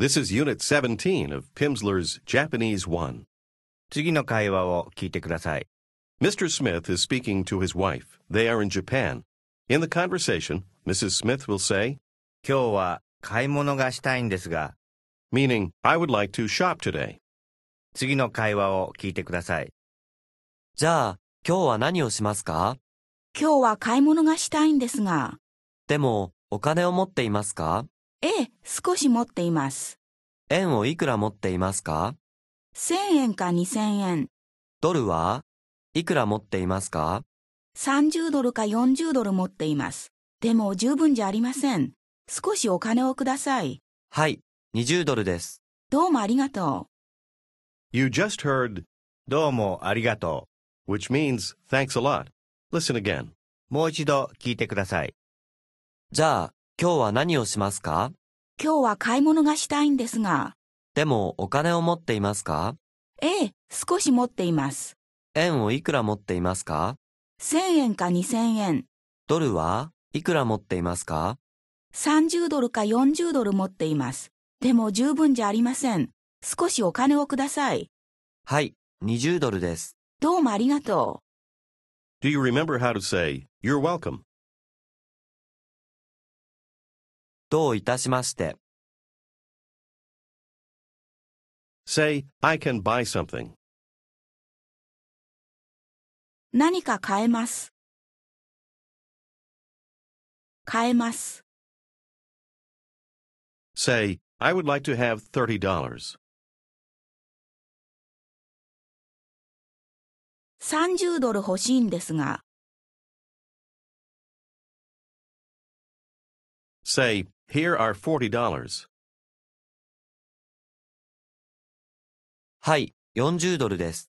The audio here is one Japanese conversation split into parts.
This is Unit 17 of Pimsleur's Japanese 1. 次の会話を聞いてください。 Mr. Smith is speaking to his wife. They are in Japan. In the conversation, Mrs. Smith will say, 今日は買い物がしたいんですが、 meaning, I would like to shop today. 次の会話を聞いてください。じゃあ、今日は何をしますか今日は買い物がしたいんですが、でも、お金を持っていますか ええ、少し持っています。円をいくら持っていますか？1000円か2000円、ドルはいくら持っていますか？30ドルか40ドル持っています。でも十分じゃありません。少しお金をください。はい、20ドルです。どうもありがと You just heard, どうもありがと which means thanks a lot. Listen again. う。もう一度聞いてください。じゃあ、今日は何をしますか？う。今日は買い物がしたいんですが、でも、お金を持っていますか？ええ、少し持っています。円をいくら持っていますか？1000円か2000円、ドルはいくら持っていますか？30ドルか40ドル持っています。でも十分じゃありません。少しお金をください。はい、20ドルです。どうもありがと Do you remember how to say, you're welcome? どういたしまして。Say, I can buy something. う。何か買えます。買えます。Say, I would like to have $30. 30ドル欲しいんですが、Say, here are $40. はい、40ドルです。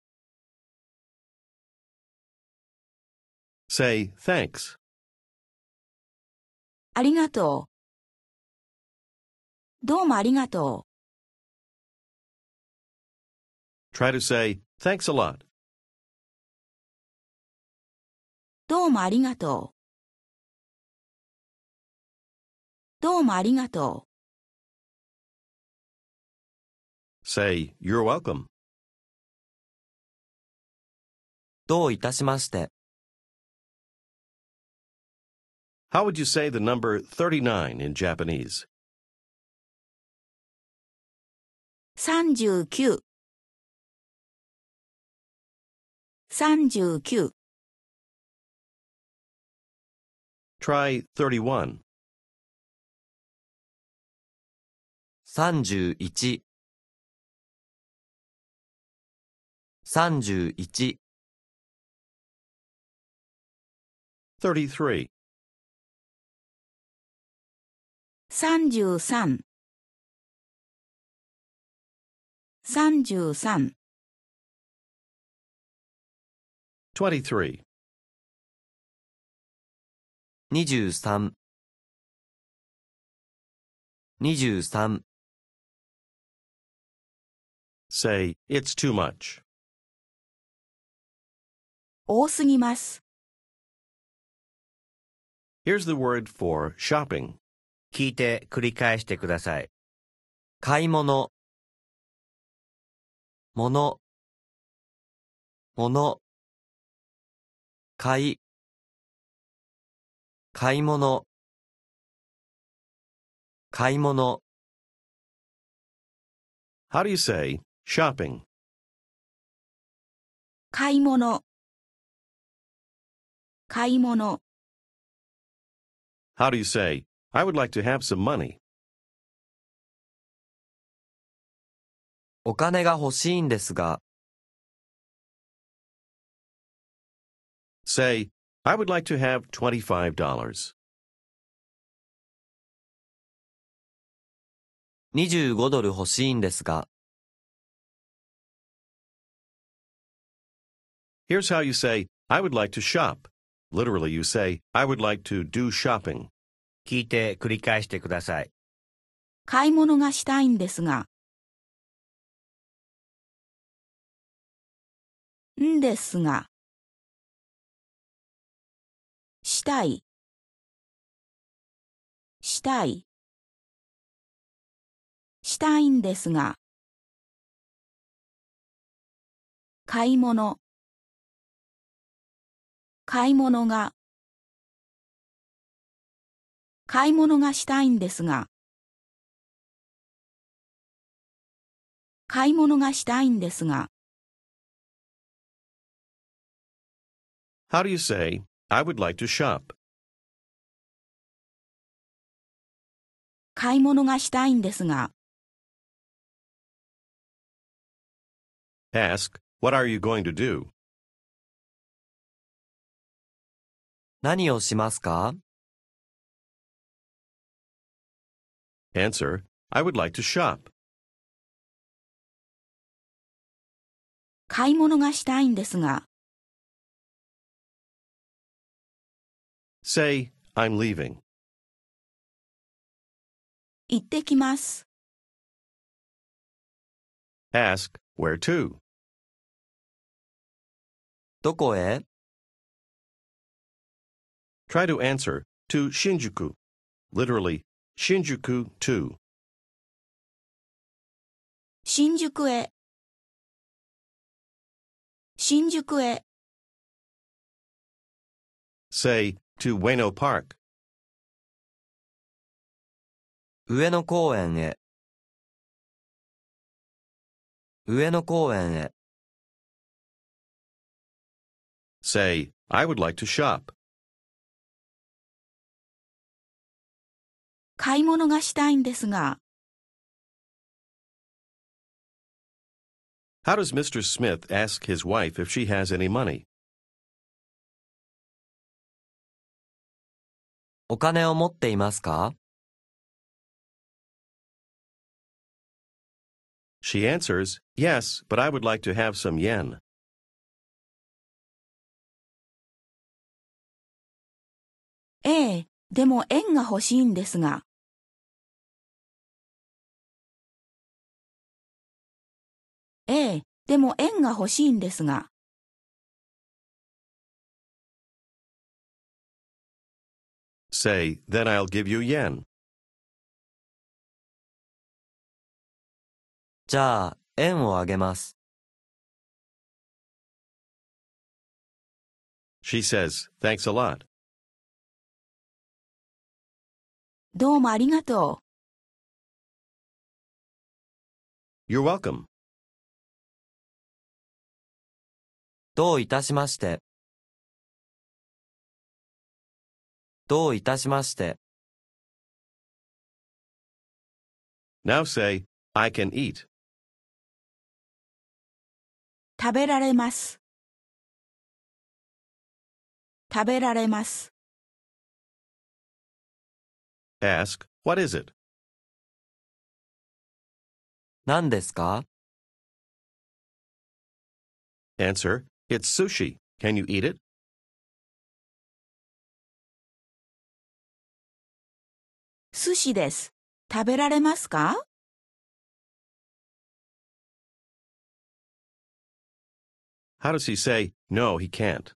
Say, thanks. ありがとう。どうもありがと Try to say, thanks a lot. う。どうもありがとう。どうもありがと Say, you're welcome. どういたしまして。 How would you say the number 39 in Japanese? う。39。39。 Try 31. 31 31 33. 33。33。23. 23 23 Say, it's too much. 多すぎます。Here's the word for shopping. 聞いて繰り返してください。買い物ものもの買い買い物買い物 How do you say shopping? 買い物。買い物。How do you say, I would like to have some money? お金が欲しいんですが Say, I would like to have $25. 25ドル欲しいんですが Here's how you say, I would like to shop. Literally, you say, I would like to do shopping. 聞いて繰り返してください。買い物がしたいんですが。んですが。したい。ししたい。ししたいんですが。買い物。買い物が。買い物がしたいんですが。買い物がしたいんですが。How do you say, I would like to shop? 買い物がしたいんですが。Ask, what are you going to do? 何をしますか Answer, I would like to shop. 買い物がしたいんですが。Say, I'm leaving. 行ってきます。Ask, where to? どこへ Try to answer, to Shinjuku. Literally, Shinjuku to. 新宿へ。新宿へ。 Say, to Ueno Park. 上野公園へ。上野公園へ。 Say, I would like to shop. 買い物がしたいんですが。How does Mr. Smith ask his wife if she has any money? お金を持っていますか She answers, Yes, but I would like to have some yen. ええ、でも円が欲しいんですが。ええ、でも円が欲しいんですが。Say, then I'll give you yen. じゃあ、円をあげます。She says, Thanks a lot. どうもありがと You're welcome. どういたしまして。どういたしまして。Now say, I can eat. う。食べられます。食べられます。Ask, What is it? 何ですか？Answer, It's sushi. Can you eat it? 寿司です。食べられますか How does he say, No, he can't?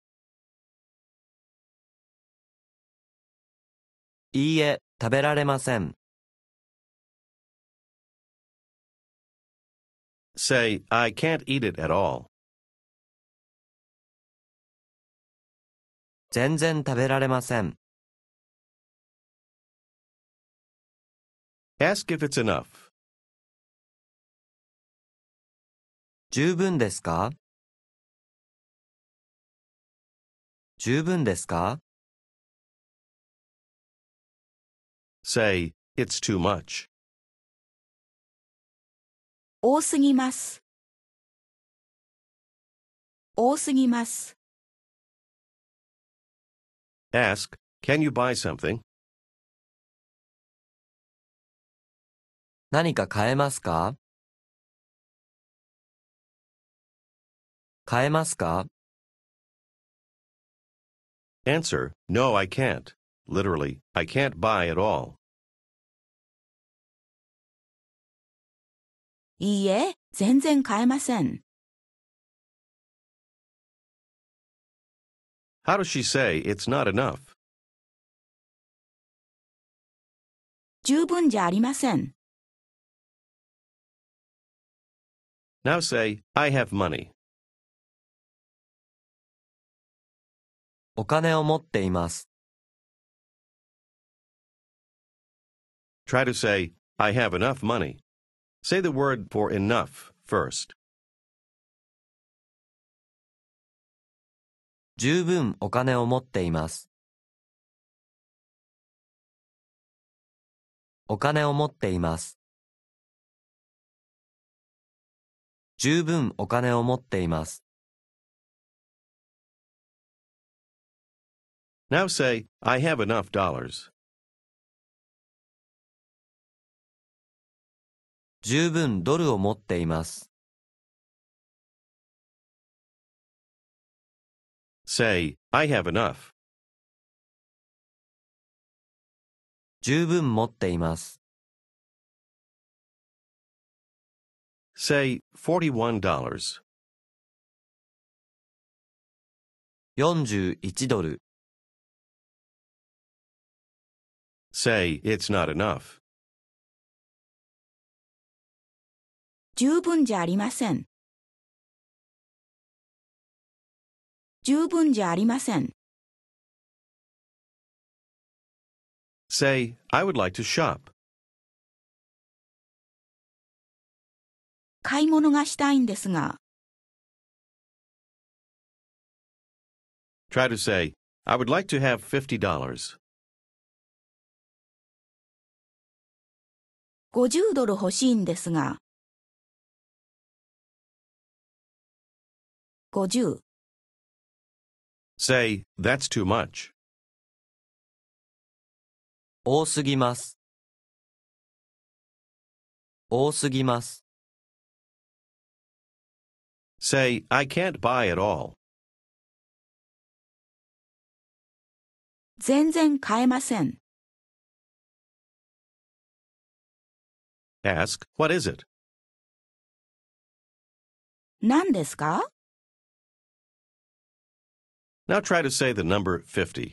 いいえ、食べられません。 Say, I can't eat it at all. 全然食べられません。Ask if it's enough. 十分ですか？十分ですか？Say, It's too much. 多すぎます。多すぎます。Ask, Can you buy something? 何か買えますか買えますか Answer, No, I can't. Literally, I can't buy at all. いいえ、全然買えません。 How does she say it's not enough? 十分じゃありません。 Now say, I have money. お金を持っています。 Try to say, I have enough money. Say the word for enough first. 十分お金を持っています。お金を持っています。十分お金を持っています。Now say, I have enough dollars. 十分ドルを持っています。Say, I have enough. 十分持っています。Say, $41. 41ドル。Say, it's not enough. 十分じゃありません。十分じゃありません。Say, I would like to shop. 買い物がしたいんですが、Try to say, I would like to have $50. 50ドル欲しいんですが、50、Say, that's too much. 多すぎます。多すぎます。 Say, I can't buy at all. 全然買えません。 Ask, what is it? 何ですか now try to say the number 50.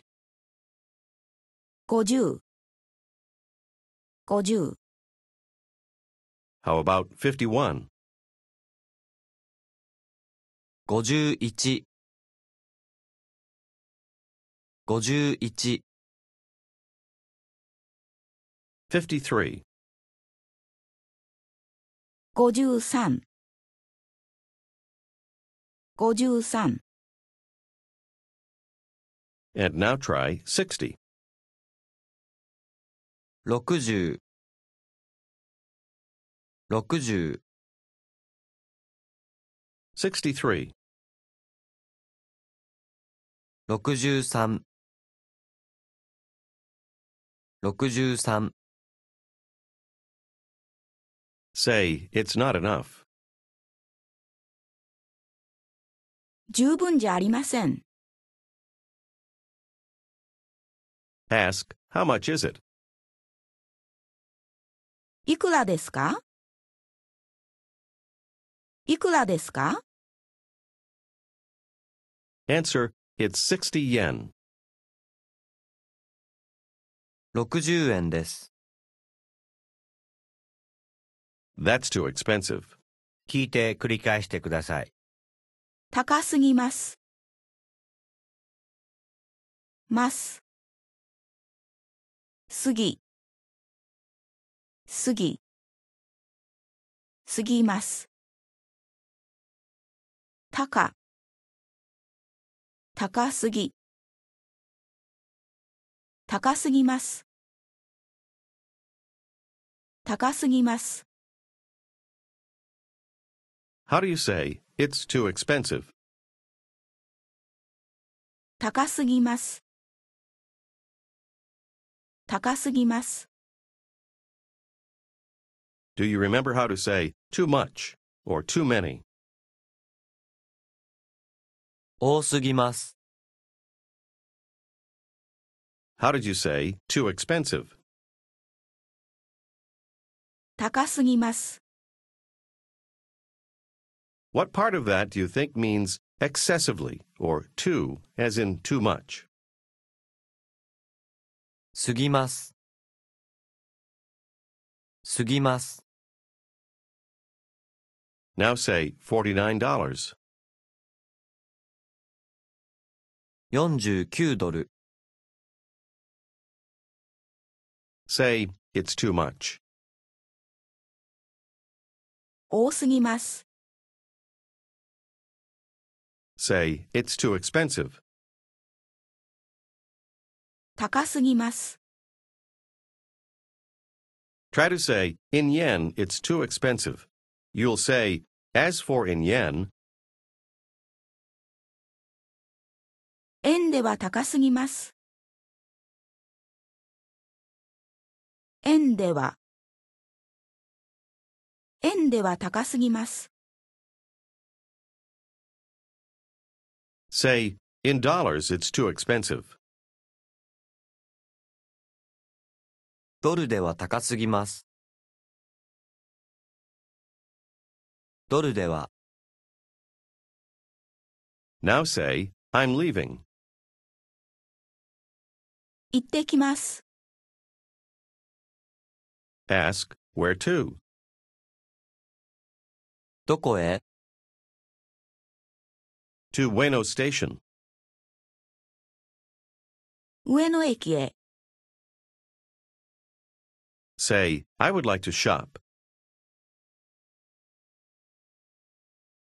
Fifty. How about 51? 51 51 53. 53、53、And now try 60. 60 60 63. 63 63 Say, it's not enough. 十分じゃありません。Ask, how much is it? いくらですかいくらですか Answer, it's 60 yen. 60円です。That's too expensive. 聞いて繰り返してください。高すぎます。ます。すぎ。すぎ。すぎます。高。高すぎ。高すぎます。高すぎます。How do you say, it's too expensive? 高すぎます。高すぎます。 Do you remember how to say too much or too many? 多すぎます。 How did you say too expensive? 高すぎます。 What part of that do you think means excessively or too, as in too much? 過ぎます。過ぎます。Now say $49. 49ドル、Say it's too much. 多すぎます。Say it's too expensive. 高すぎます。Try to say, in yen, it's too expensive. You'll say, as for in yen, 円では高すぎます。円では。円では高すぎます。say, in dollars, it's too expensive. ドルでは高すぎます。ドルでは、Now say, I'm leaving. 行ってきます。Ask, where to? どこへ To Ueno Station. 上野駅へ。Say, I would like to shop.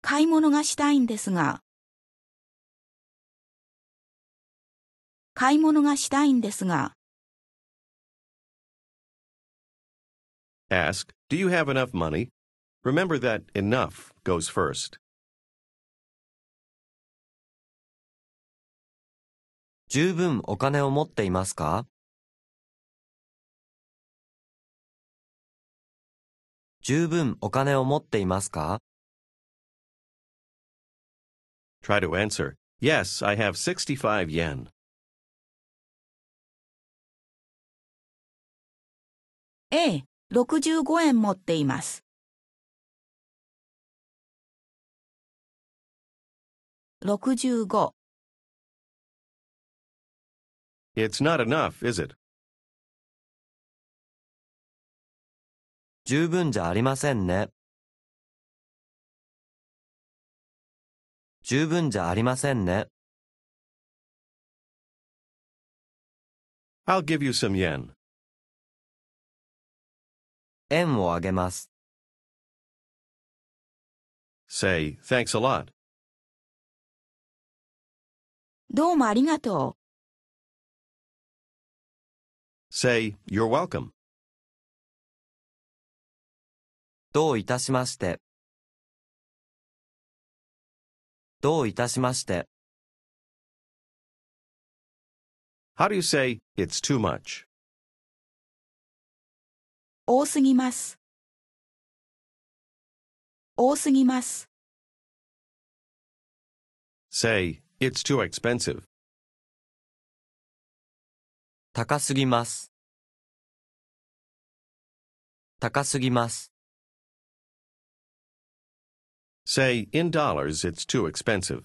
買い物がしたいんですが。買い物がしたいんですが。Ask, do you have enough money? Remember that enough goes first. 十分お金を持っていますか十分お金を持っていますか Try to answer, yes, I have 65 yen. ええ、65円持っています。65、It's not enough, is it? 十分じゃありませんね。十分じゃありませんね。I'll give you some yen. 円をあげます。Say, thanks a lot. どうもありがと Say, you're welcome. どういたしまして。どういたしまして。How do you say, it's too much? う。多すぎます。多すぎます。Say, it's too expensive. 高すぎます。高すぎます。Say, in dollars, it's too expensive.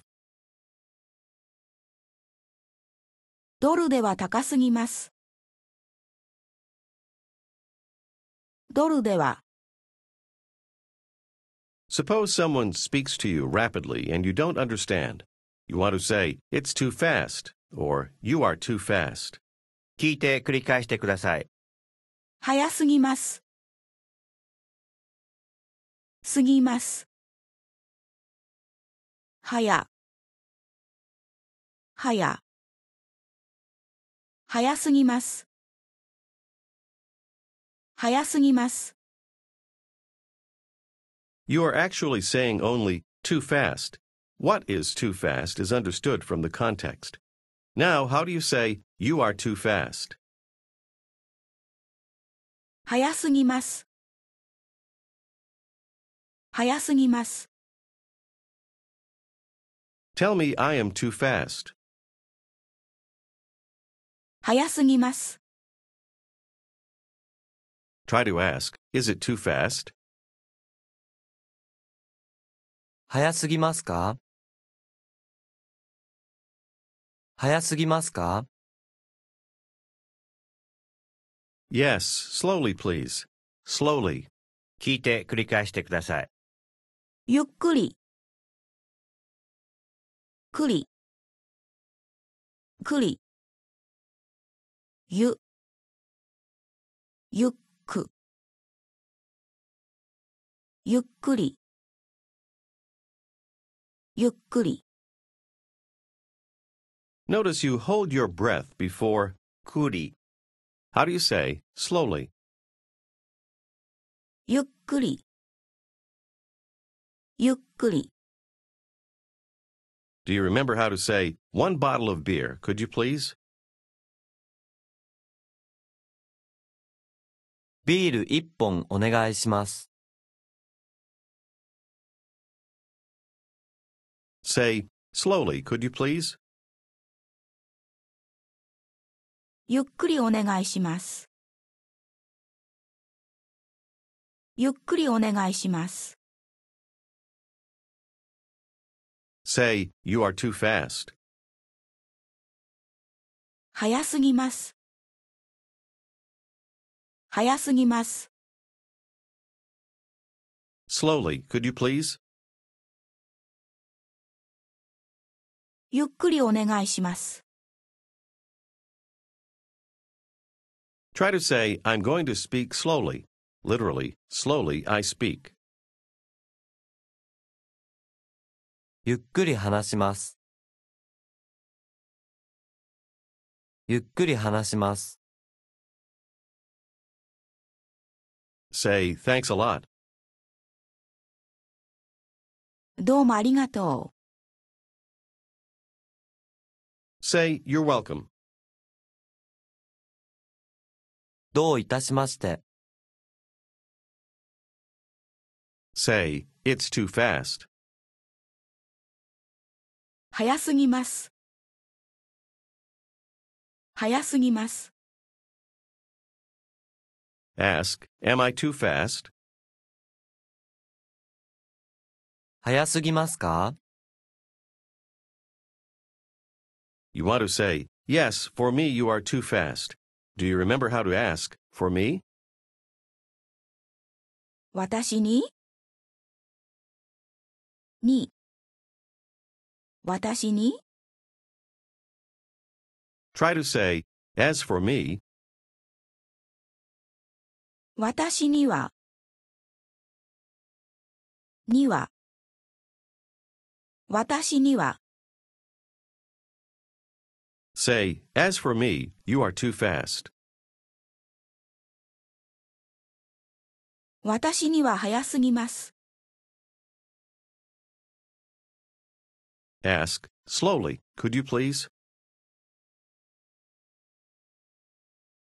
ドルでは高すぎます。ドルでは、 Suppose someone speaks to you rapidly and you don't understand. You want to say, it's too fast, or you are too fast. 聞いて繰り返してください。早すぎます。すぎます。 早。早。早すぎます。早すぎます。 You are actually saying only too fast. What is too fast is understood from the context. Now, how do you say you are too fast? 早すぎます。早すぎます。 Tell me I am too fast. 早すぎます。 Try to ask, is it too fast? 早すぎますか早すぎますか Yes, slowly, please. Slowly. 聞いて繰り返してください。 ゆっくり。 くり。くり。ゆ。ゆっく。ゆっくり。ゆっくり。 Notice you hold your breath before くり、 How do you say slowly? ゆっくり。ゆっくり。 Do you remember how to say one bottle of beer, could you please? ビール一本お願いします。 Say slowly, could you please? ゆっくりお願いします。ゆっくりお願いします。 Say you are too fast. 早すぎます。早すぎます。 Slowly, could you please? ゆっくりお願いします。 Try to say I'm going to speak slowly. Literally, slowly I speak. ゆっくり話します。ゆっくり話します。Say thanks a lot. どうもありがと Say you're welcome. どういたしまして。Say it's too fast. う。早すぎます。早すぎます。 Ask, am I too fast? 早すぎますか You want to say, yes, for me you are too fast. Do you remember how to ask, for me? 私にに 私に Try to say, as for me, 私にはには私には say, as for me, you are too fast. 私には早すぎます。Ask, slowly, could you please?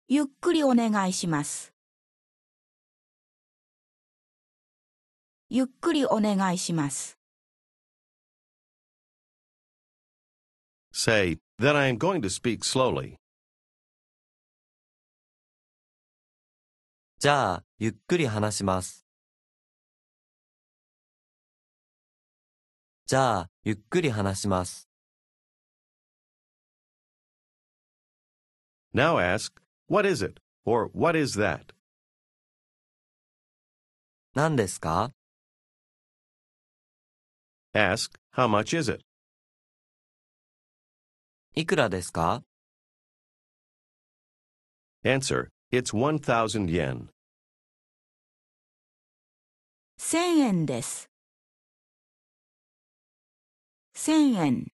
ゆっくりお願いします。ゆっくりお願いします。Say, then I am going to speak slowly. じゃあ、ゆっくり話します。じゃあ、ゆっくり話します。Now ask, what is it? Or what is that? 何ですか Ask, how much is it? いくらですか Answer, it's 1,000 yen. 千円です。千円。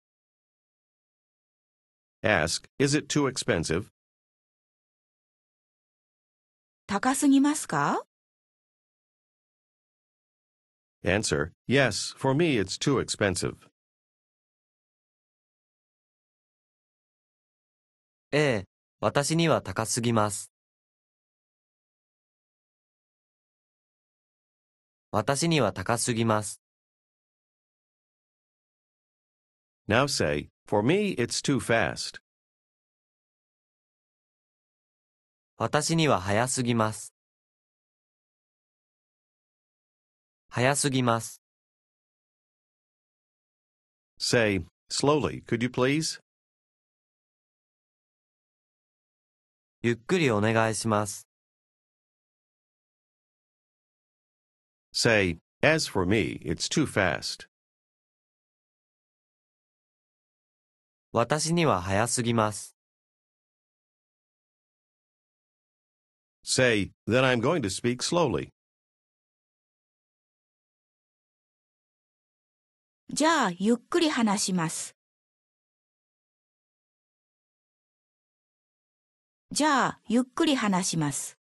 Ask, is it too expensive? 高すぎますか Answer, yes, for me it's too expensive. ええ、私には高すぎます。私には高すぎます。Now say, for me it's too fast. 私には早すぎます。早すぎます。 Say, slowly, could you please? ゆっくりお願いします。 Say, As for me, it's too fast. 私には早すぎます。Say, then I'm going to speak slowly. じゃあ、ゆっくり話します。じゃあ、ゆっくり話します。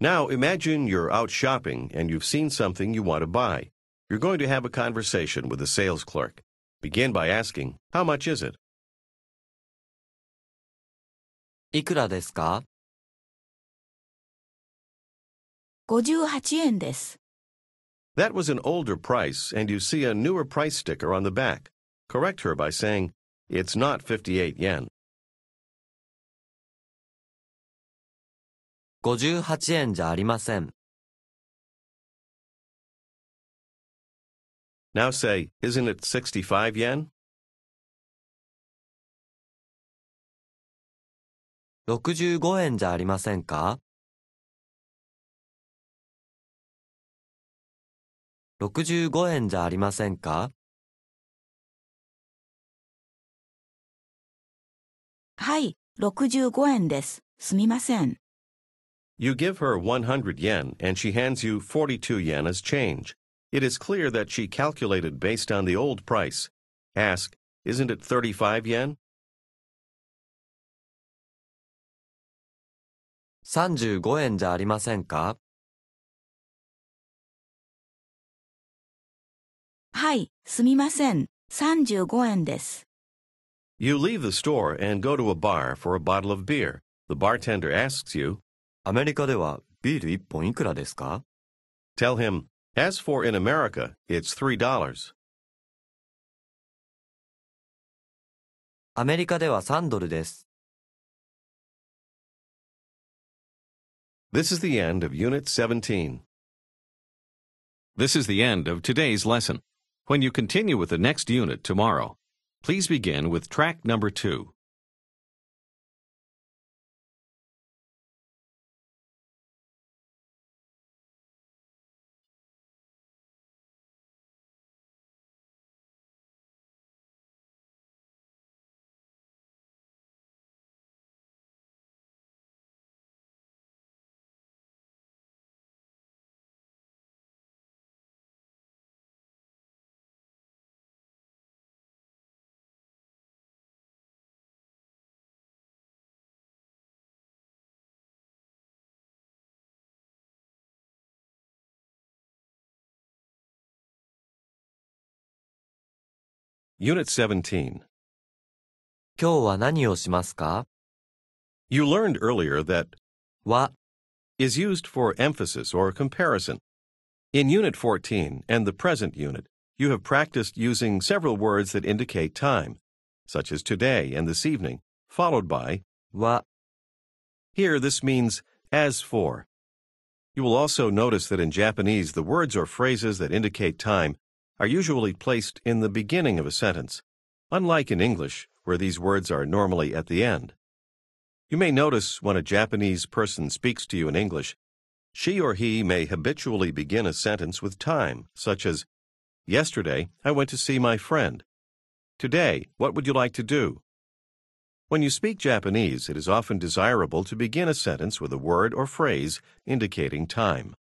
Now imagine you're out shopping and you've seen something you want to buy. You're going to have a conversation with the sales clerk. Begin by asking, How much is it? いくらですか58円です。 That was an older price, and you see a newer price sticker on the back. Correct her by saying, It's not 58 yen. 58円じゃありません。 Now say, Isn't it 65 yen? 65円じゃありませんか65円じゃありませんかはい、65円です。すみません。 You give her 100 yen, and she hands you 42 yen as change. It is clear that she calculated based on the old price. Ask, Isn't it 35 yen? 35円じゃありませんかはい、すみません。35円です。 You leave the store and go to a bar for a bottle of beer. The bartender asks you, アメリカではビール1本いくらですか Tell him, As for in America, it's $3. アメリカでは3ドルです。 This is the end of Unit 17. This is the end of today's lesson. When you continue with the next unit tomorrow, please begin with track number two. Unit 17. 今日は何をしますか You learned earlier that は is used for emphasis or comparison. In Unit 14 and the present unit, you have practiced using several words that indicate time, such as today and this evening, followed by は Here, this means as for. You will also notice that in Japanese, the words or phrases that indicate time are usually placed in the beginning of a sentence, unlike in English, where these words are normally at the end. You may notice when a Japanese person speaks to you in English, she or he may habitually begin a sentence with time, such as, Yesterday, I went to see my friend. Today, what would you like to do? When you speak Japanese, it is often desirable to begin a sentence with a word or phrase indicating time.